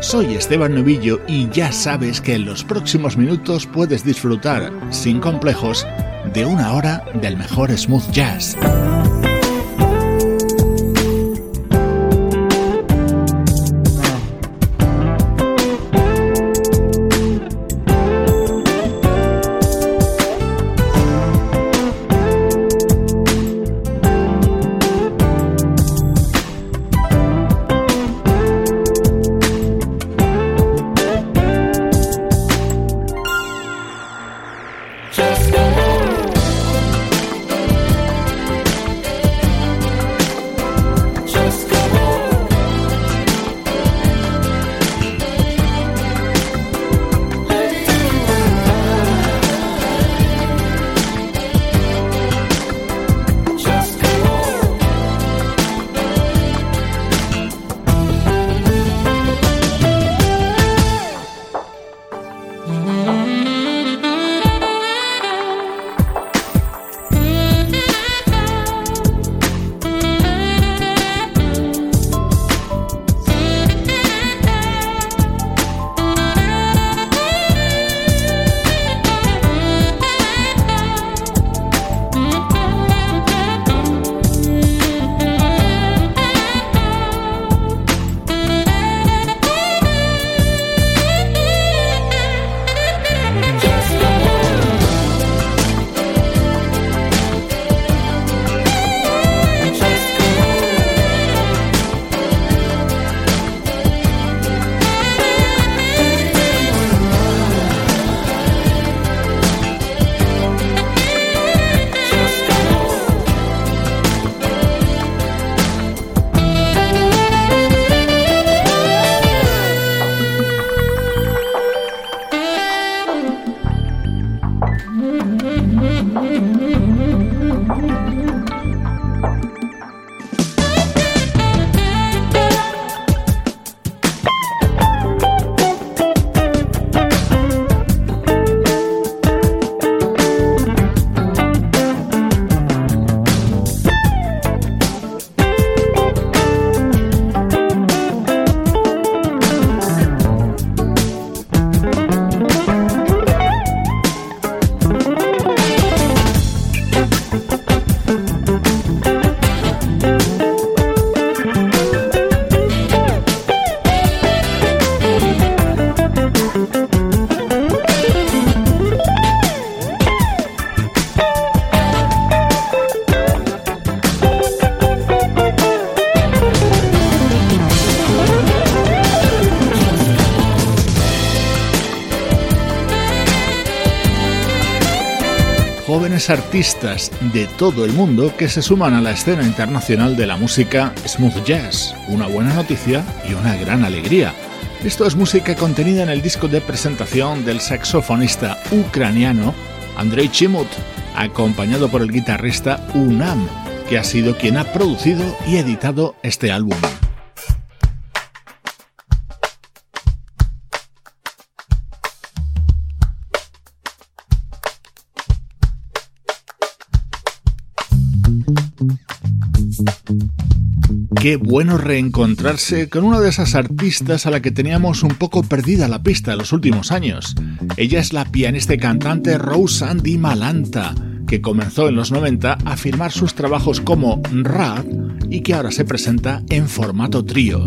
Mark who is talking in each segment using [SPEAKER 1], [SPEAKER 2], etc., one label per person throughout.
[SPEAKER 1] soy Esteban Novillo y ya sabes que en los próximos minutos puedes disfrutar, sin complejos, de una hora del mejor smooth jazz. Artistas de todo el mundo que se suman a la escena internacional de la música smooth jazz. Una buena noticia y una gran alegría. Esto es música contenida en el disco de presentación del saxofonista ucraniano Andrei Chimut, acompañado por el guitarrista Unam, que ha sido quien ha producido y editado este álbum. qué bueno reencontrarse con una de esas artistas a la que teníamos un poco perdida la pista en los últimos años. Ella es la pianista y cantante Rose Andy Malanta, que comenzó en los 90 a firmar sus trabajos como Rad y que ahora se presenta en formato trío.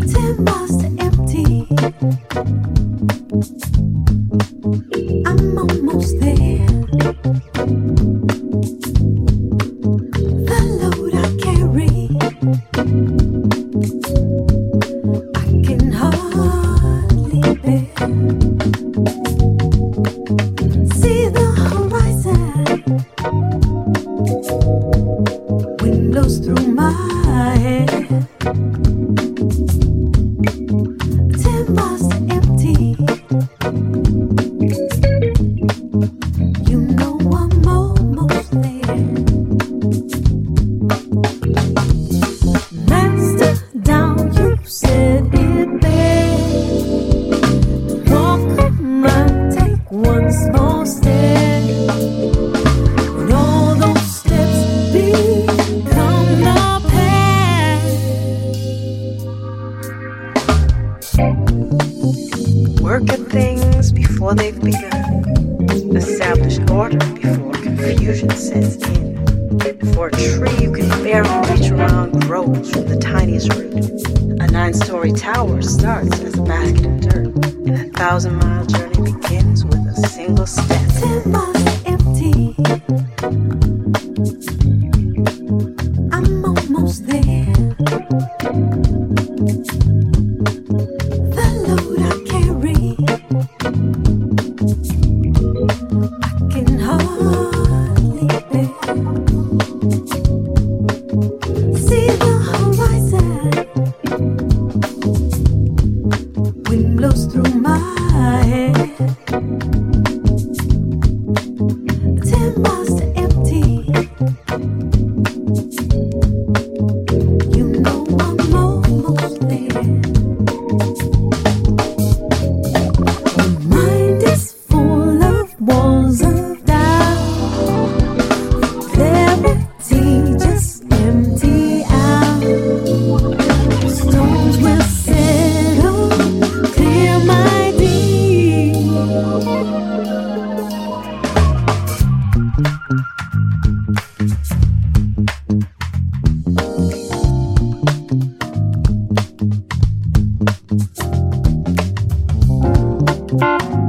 [SPEAKER 2] you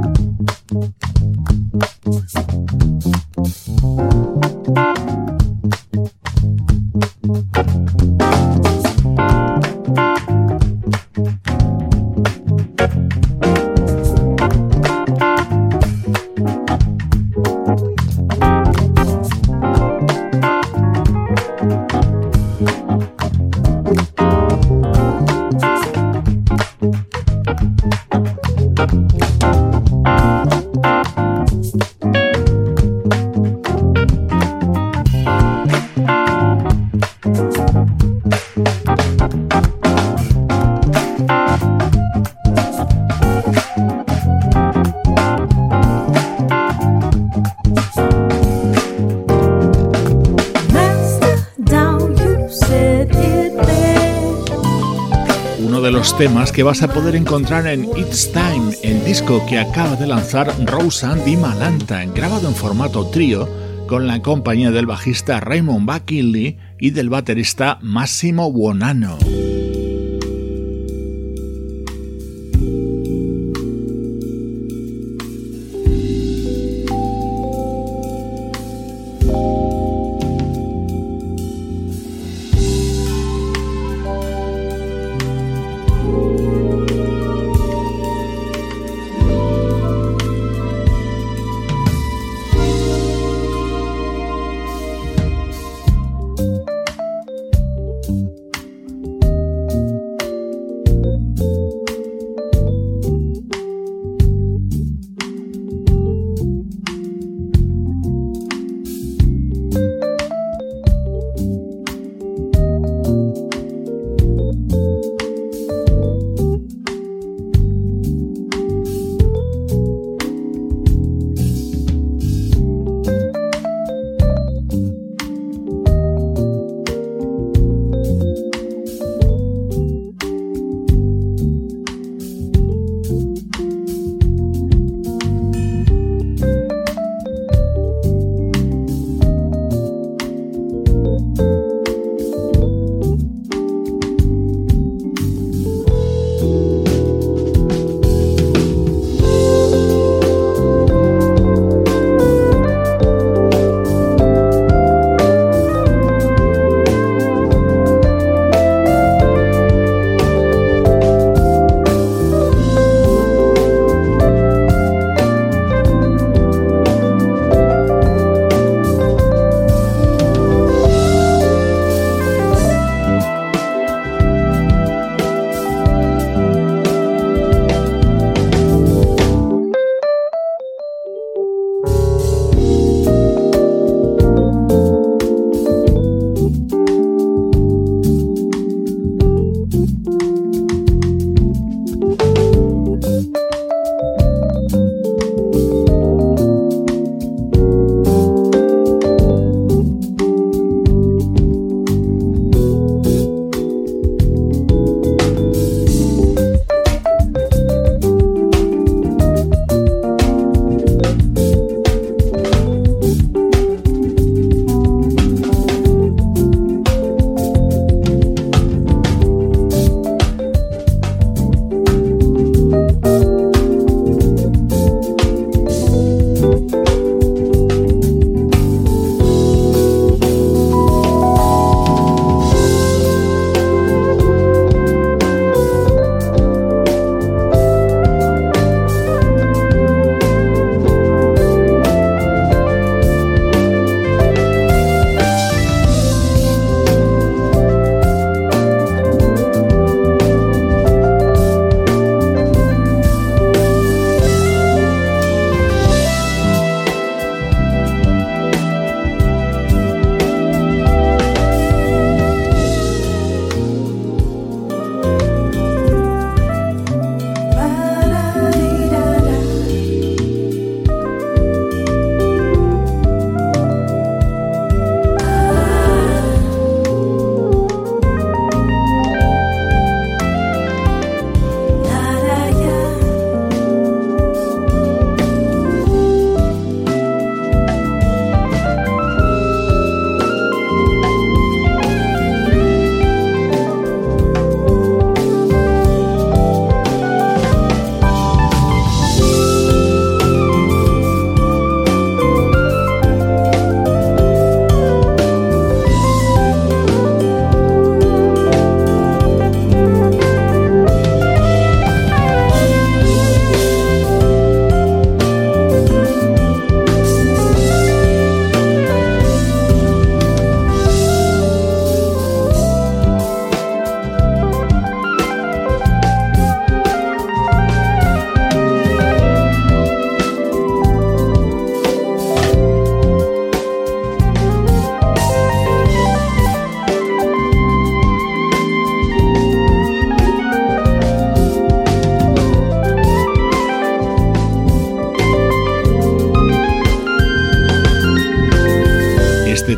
[SPEAKER 1] temas que vas a poder encontrar en It's Time, el disco que acaba de lanzar Roseanne Di Malanta, grabado en formato trío con la compañía del bajista Raymond Buckingley y del baterista Massimo Buonanno.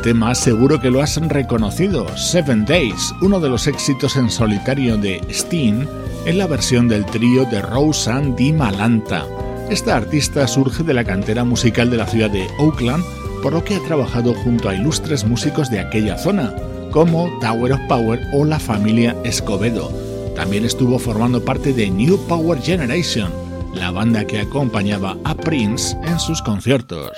[SPEAKER 1] Tema seguro que lo has reconocido, Seven Days, uno de los éxitos en solitario de Steen en la versión del trío de Roseanne Di Malanta. Esta artista surge de la cantera musical de la ciudad de Oakland, por lo que ha trabajado junto a ilustres músicos de aquella zona, como Tower of Power o la familia Escobedo. También estuvo formando parte de New Power Generation, la banda que acompañaba a Prince en sus conciertos.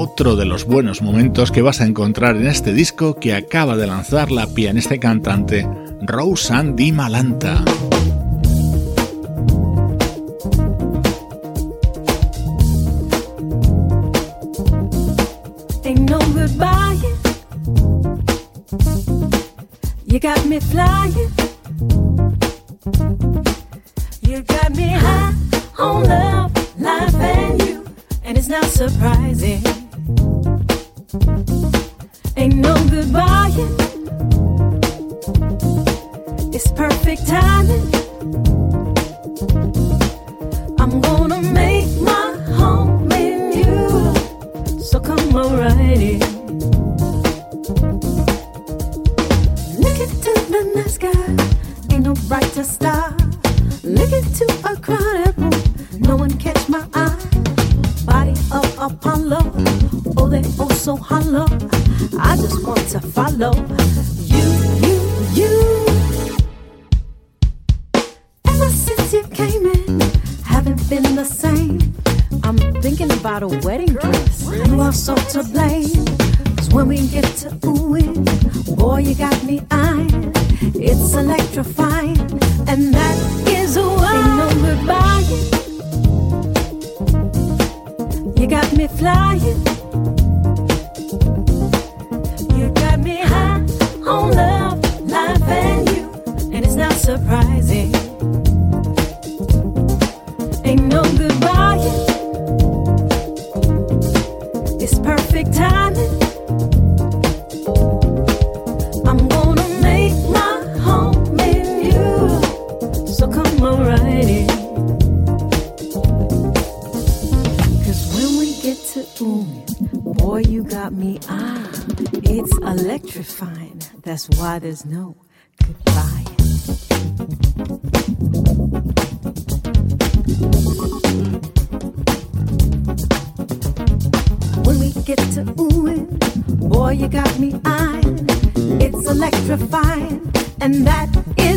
[SPEAKER 1] Otro de los buenos momentos que vas a encontrar en este disco que acaba de lanzar la pianista y cantante Roseanne Di Malanta.
[SPEAKER 2] It's perfect timing.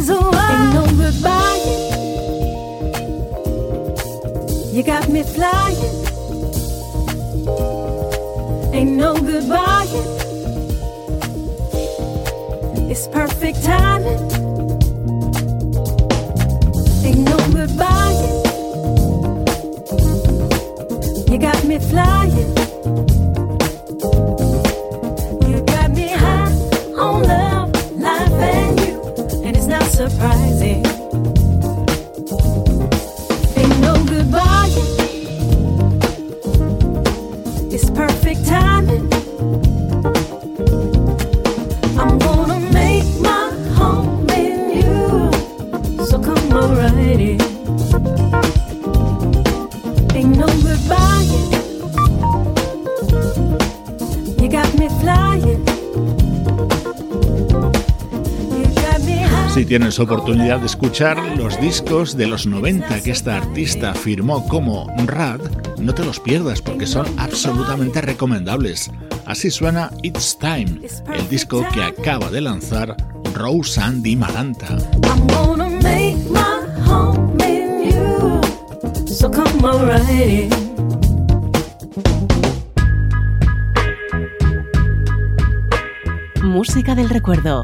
[SPEAKER 2] Ain't no goodbye. You got me flying. Ain't no goodbye. It's perfect timing. Ain't no goodbye. You got me flying.
[SPEAKER 1] Tienes oportunidad de escuchar los discos de los 90 que esta artista firmó como Rad, no te los pierdas porque son absolutamente recomendables. Así suena It's Time, el disco que acaba de lanzar Rose Andy Malanta.
[SPEAKER 3] Música del recuerdo,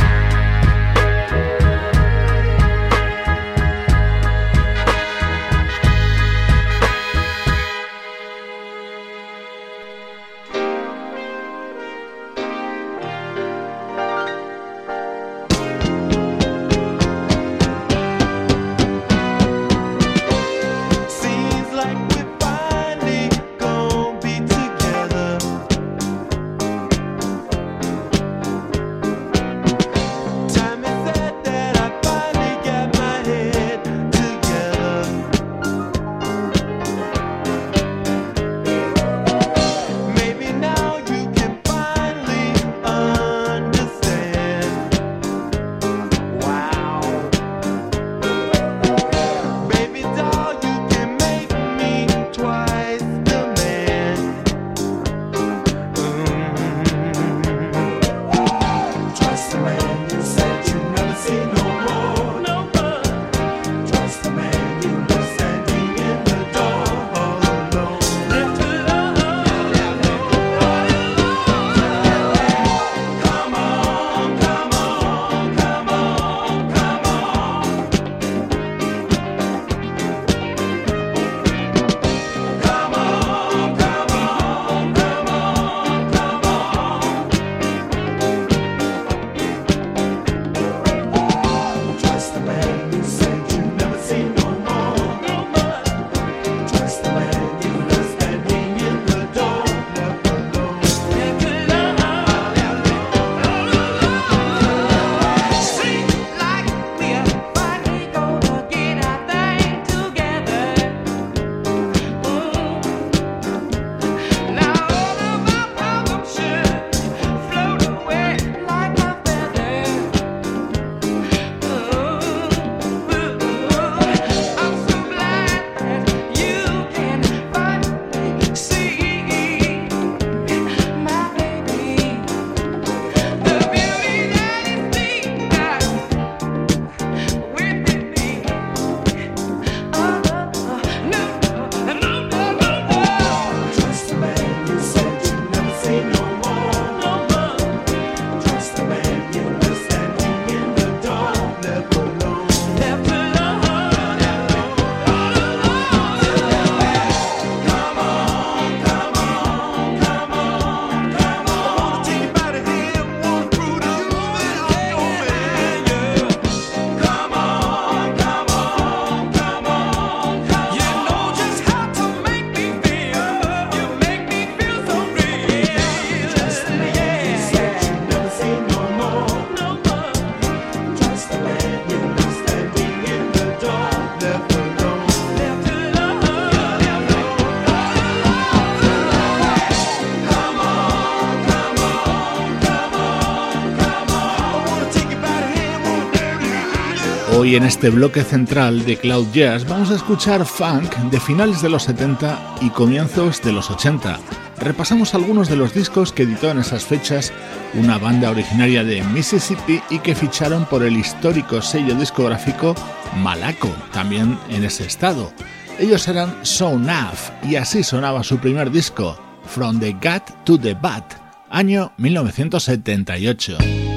[SPEAKER 4] Hoy en este bloque central de Cloud Jazz vamos a escuchar funk de finales de los 70 y comienzos de los 80. Repasamos algunos de los discos que editó en esas fechas una banda originaria de Mississippi y que ficharon por el histórico sello discográfico Malaco, también en ese estado. Ellos eran So Naf y así sonaba su primer disco, From the Gut to the Bat, año 1978.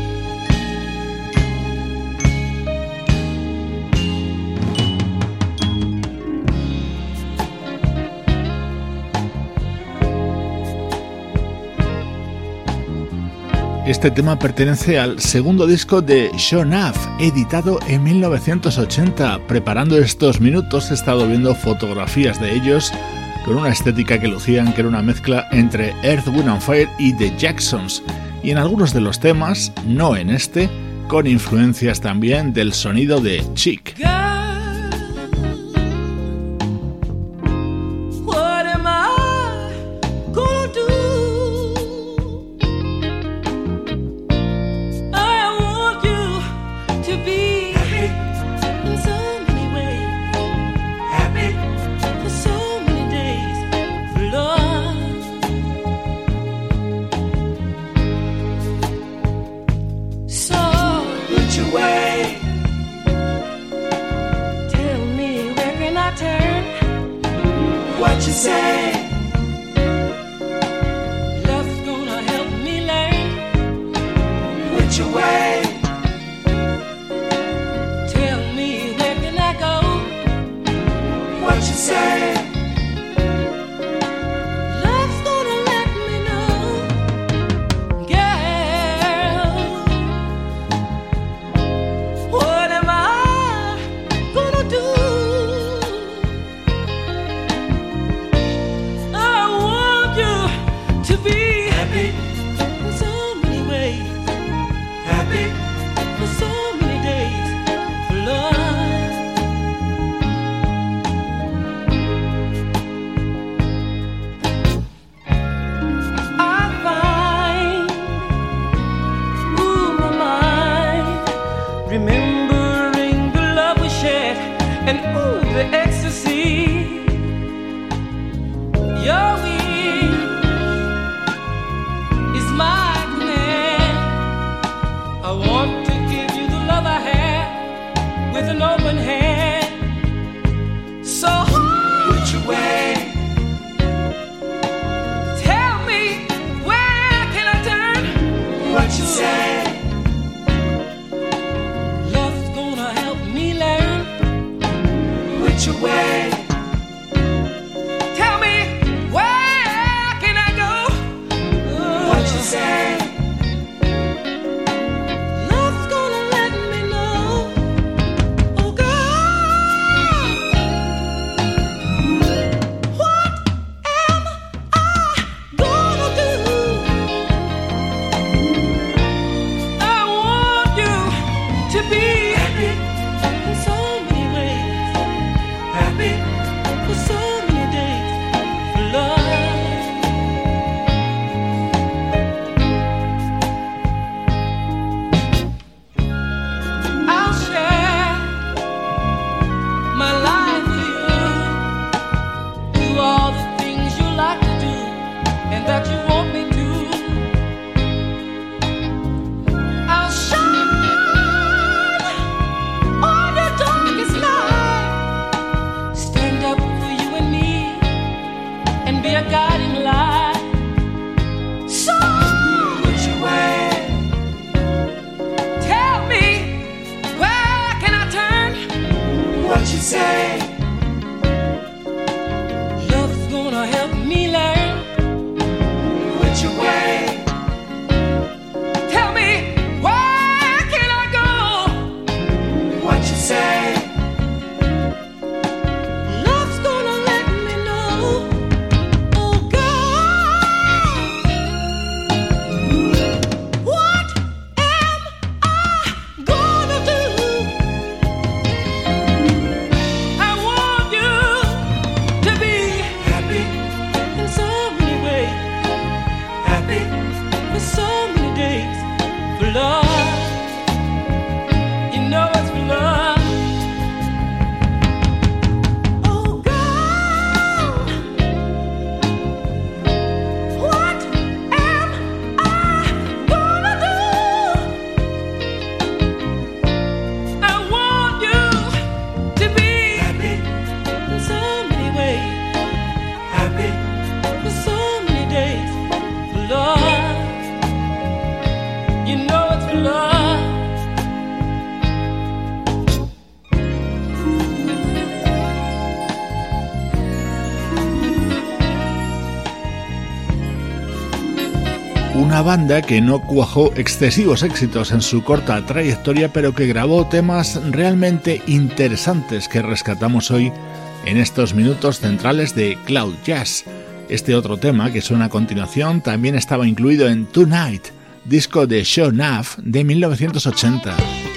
[SPEAKER 4] Este tema pertenece al segundo disco de Af, editado en 1980. Preparando estos minutos he estado viendo fotografías de ellos con una estética que lucían que era una mezcla entre Earth, Wind and Fire y The Jacksons. Y en algunos de los temas, no en este, con influencias también del sonido de Chic.
[SPEAKER 5] Banda que no cuajó excesivos éxitos en su corta trayectoria, pero que grabó temas realmente interesantes que rescatamos hoy en estos minutos centrales de Cloud Jazz. Este otro tema que suena a continuación también estaba incluido en Tonight, disco de Sean Naff de 1980.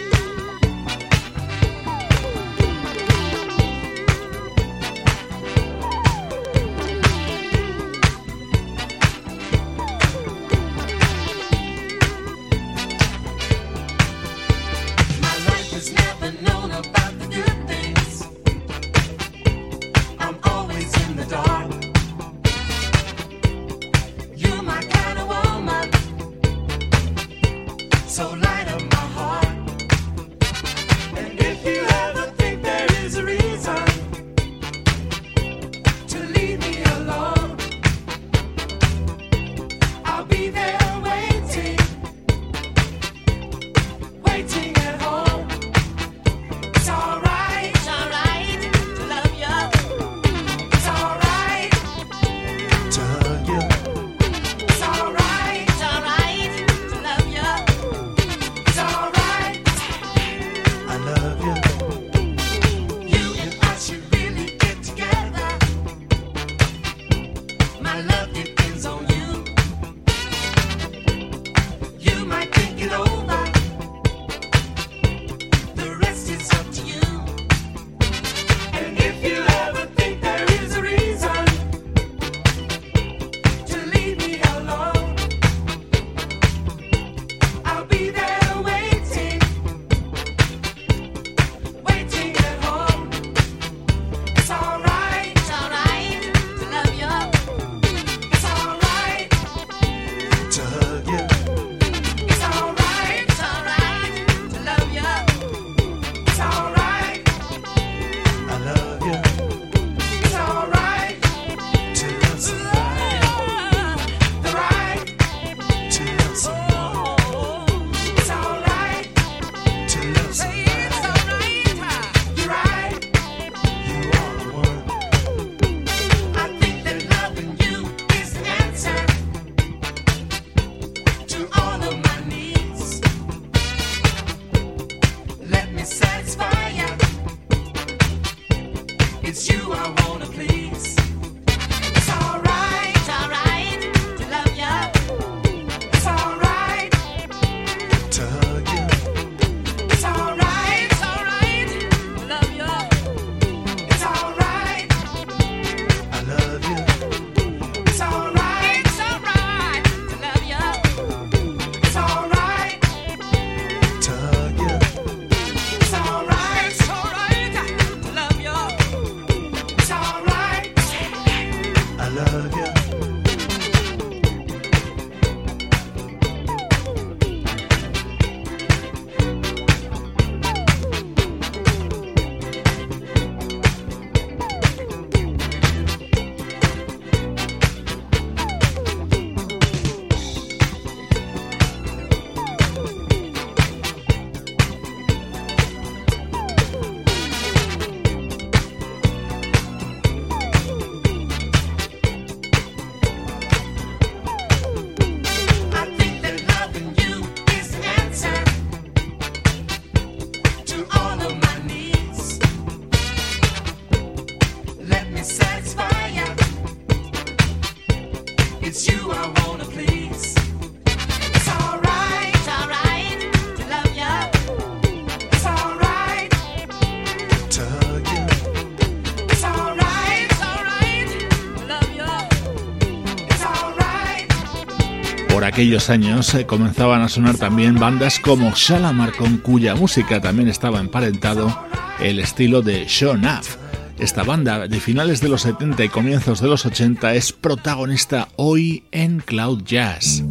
[SPEAKER 5] Aquellos años eh, comenzaban a sonar también bandas como Shalamar, con cuya música también estaba emparentado el estilo de Sean Aff. Esta banda de finales de los 70 y comienzos de los 80 es protagonista hoy en Cloud Jazz.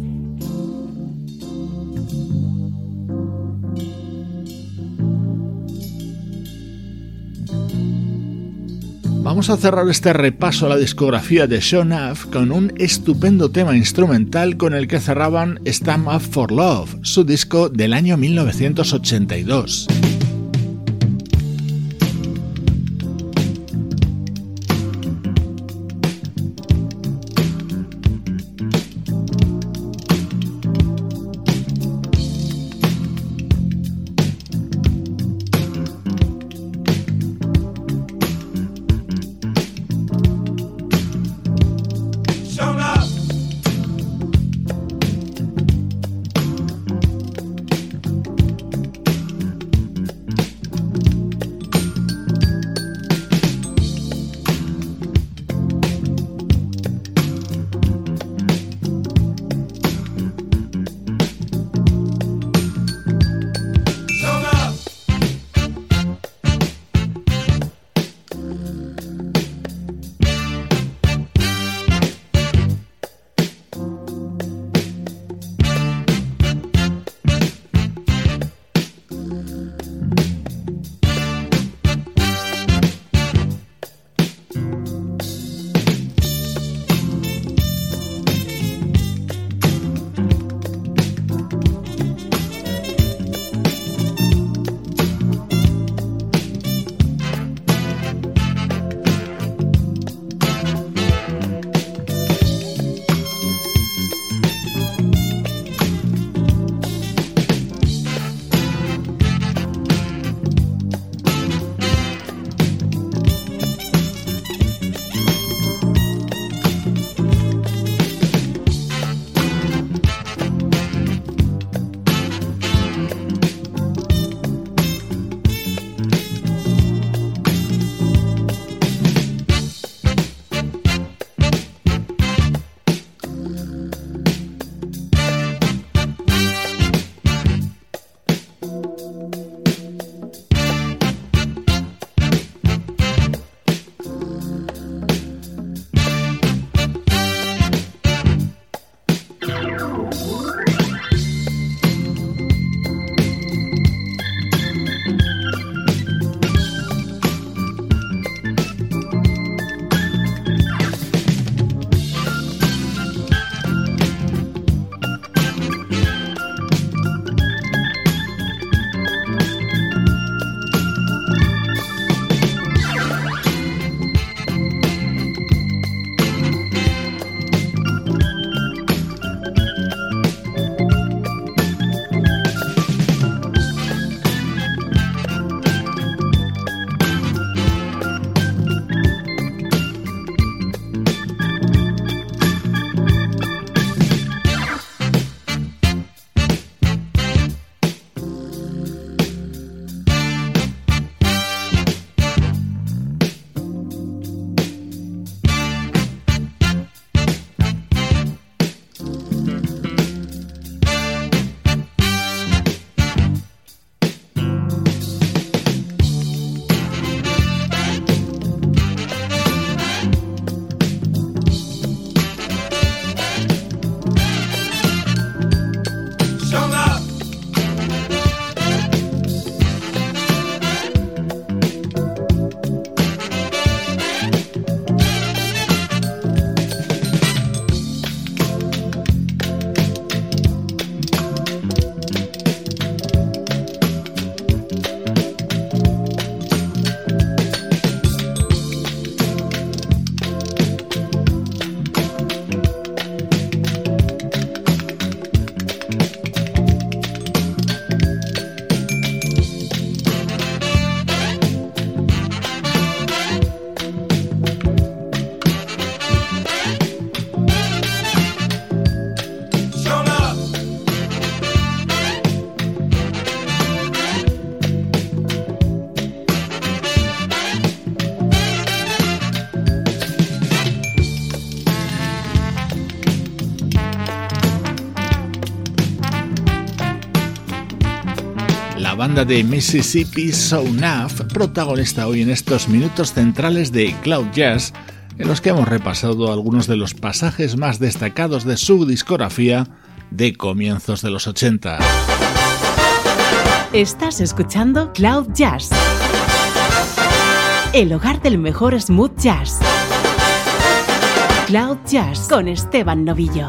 [SPEAKER 5] Vamos a cerrar este repaso a la discografía de Sean Aff con un estupendo tema instrumental con el que cerraban Stamp Up for Love, su disco del año 1982.
[SPEAKER 1] De Mississippi Sound protagonista hoy en estos minutos centrales de Cloud Jazz, en los que hemos repasado algunos de los pasajes más destacados de su discografía de comienzos de los 80.
[SPEAKER 3] Estás escuchando Cloud Jazz, el hogar del mejor smooth jazz. Cloud Jazz con Esteban Novillo.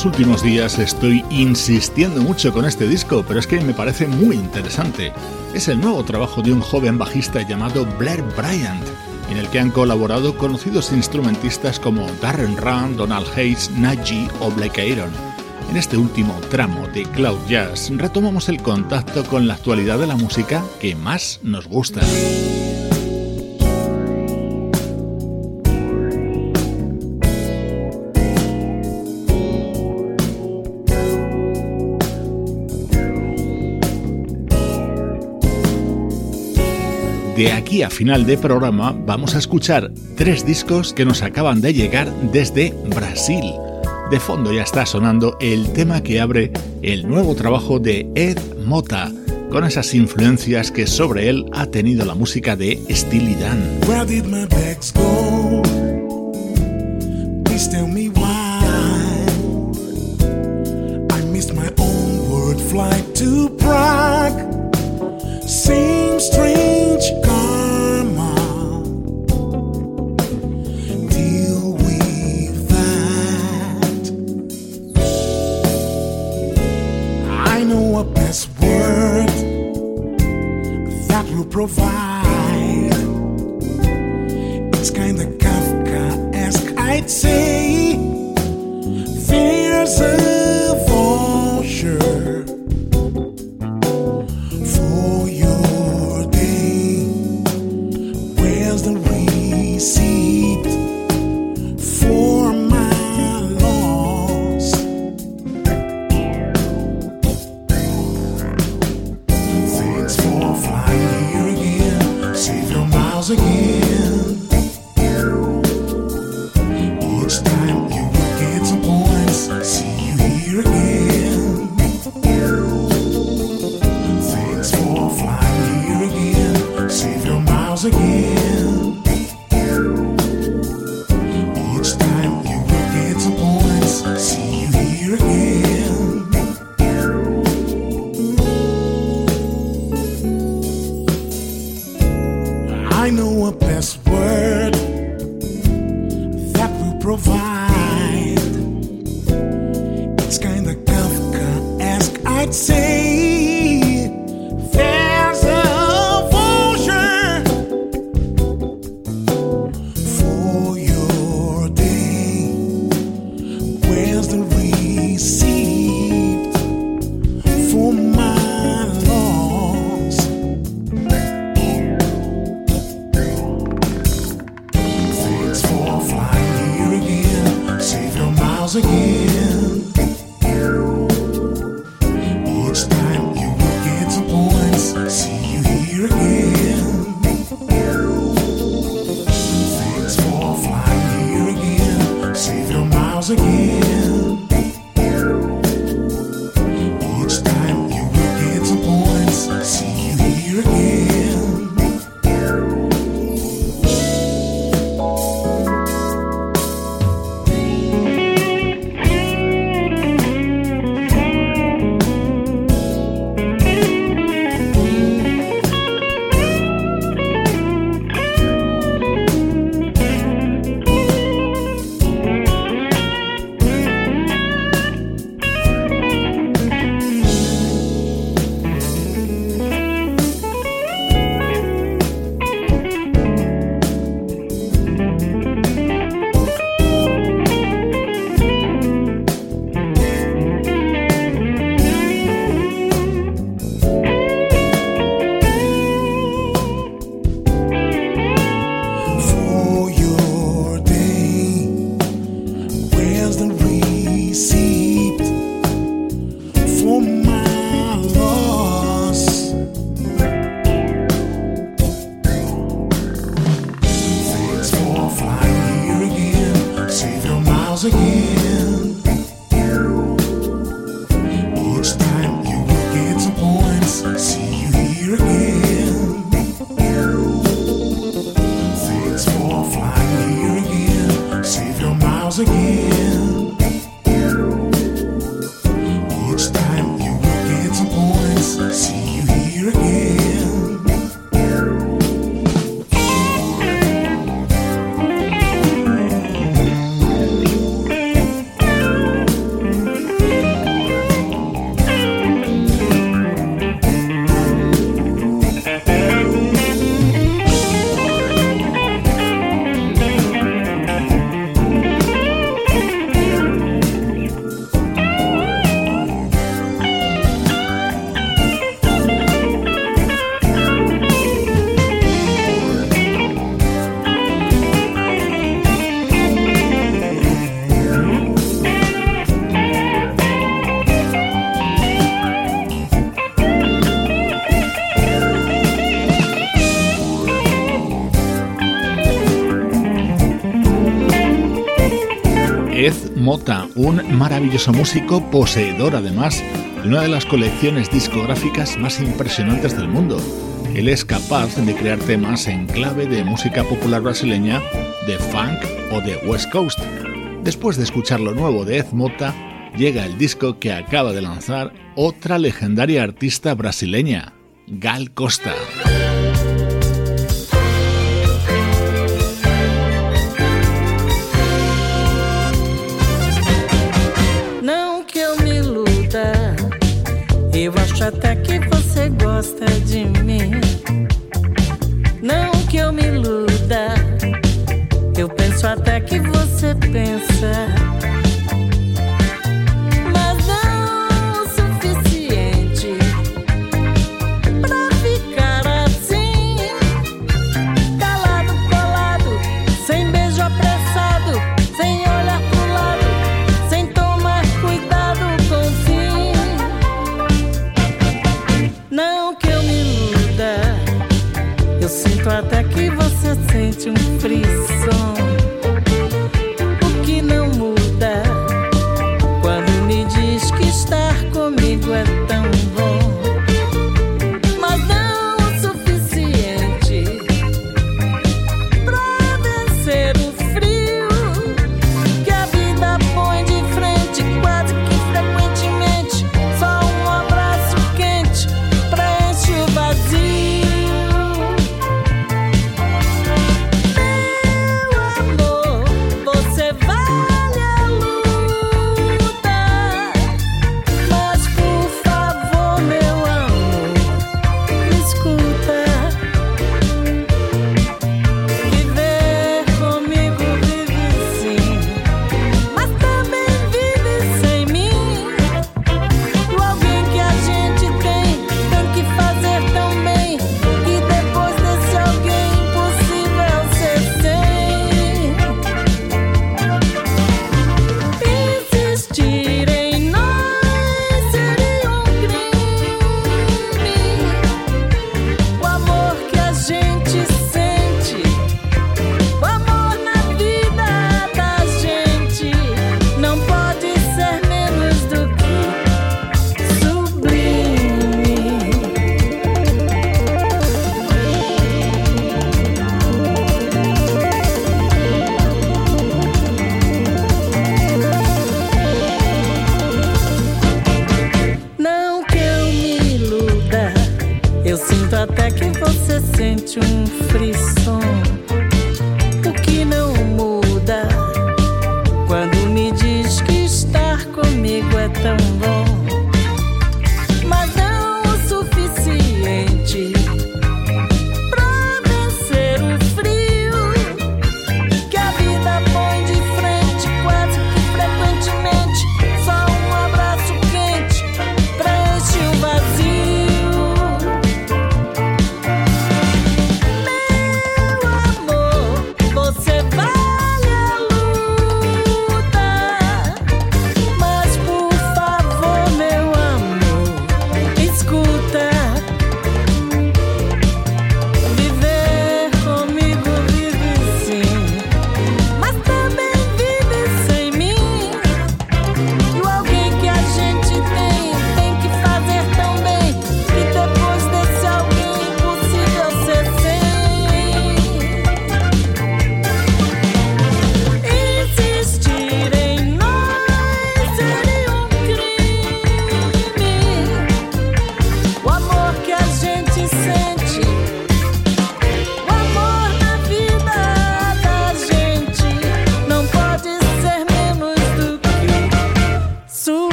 [SPEAKER 6] Estos últimos días estoy insistiendo mucho con este disco, pero es que me parece muy interesante. Es el nuevo trabajo de un joven bajista llamado Blair Bryant, en el que han colaborado conocidos instrumentistas como Darren Run, Donald Hayes, Najee o Blake Aaron. En este último tramo de Cloud Jazz retomamos el contacto con la actualidad de la música que más nos gusta. De aquí a final de programa vamos a escuchar tres discos que nos acaban de llegar desde Brasil. De fondo ya está sonando el tema que abre el nuevo trabajo de Ed Mota, con esas influencias que sobre él ha tenido la música de Steely Dan. I know a best word that you provide. It's kinda Kafkaesque, I'd say.
[SPEAKER 1] Mota, un maravilloso músico poseedor además de una de las colecciones discográficas más impresionantes del mundo. Él es capaz de crear temas en clave de música popular brasileña, de funk o de West Coast. Después de escuchar lo nuevo de Ed Mota, llega el disco que acaba de lanzar otra legendaria artista brasileña, Gal Costa.
[SPEAKER 4] Acho até que você gosta de mim.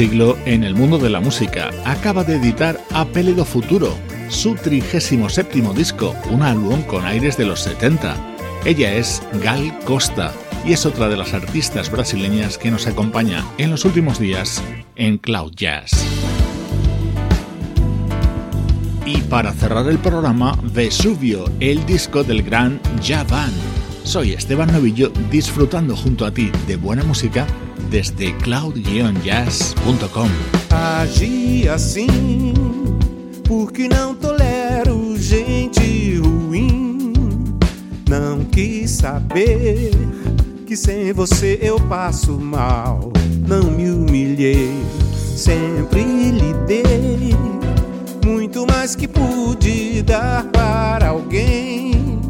[SPEAKER 1] Siglo en el mundo de la música. Acaba de editar Apélido Futuro, su 37 disco, un álbum con aires de los 70. Ella es Gal Costa, y es otra de las artistas brasileñas que nos acompaña en los últimos días en Cloud Jazz. Y para cerrar el programa, Vesubio, el disco del gran Javan. Soy Esteban Novillo disfrutando junto a ti de buena música desde cloud-jazz.com.
[SPEAKER 5] Agi assim, porque não tolero gente ruim. Não quis saber que sem você eu passo mal. Não me humilhei, sempre lhe dei muito mais que pude dar para alguém.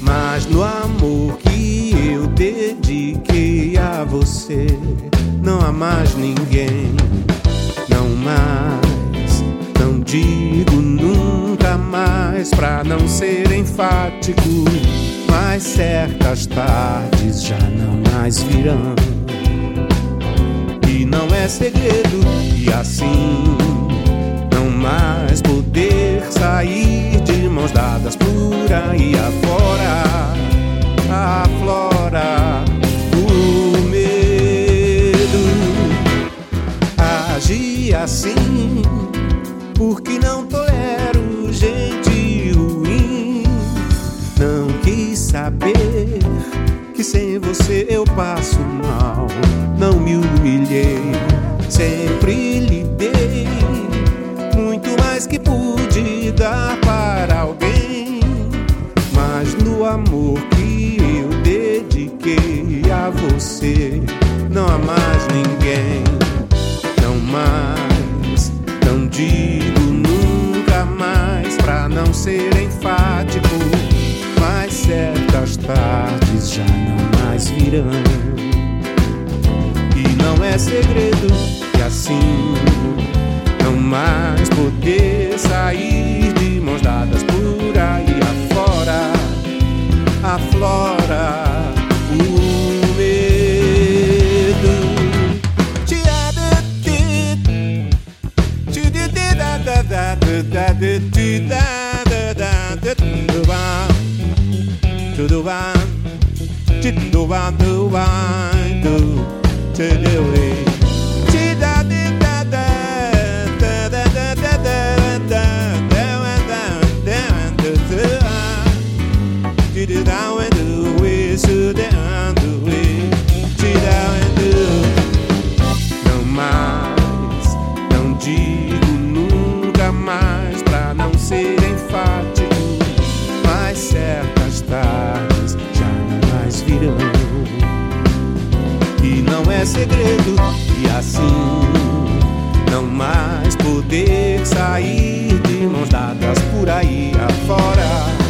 [SPEAKER 5] Mas no amor que eu dediquei a você, mais ninguém. Não mais, não digo nunca mais, pra não ser enfático mas certas tardes já não mais virão. E não é segredo, e assim não mais poder sair de mãos dadas por aí afora. Humilhei, sempre lhe dei muito mais que pude dar para alguém. Mas no amor que eu dediquei a você, não há mais ninguém. Não mais, não digo nunca mais pra não ser enfático certas tardes já não mais virão é segredo. E assim não mais poder sair de mãos dadas por aí afora, aflora o medo. Tudo bem, tudo bem, tudo bem. Segredo, e assim não mais poder sair de mãos dadas por aí afora.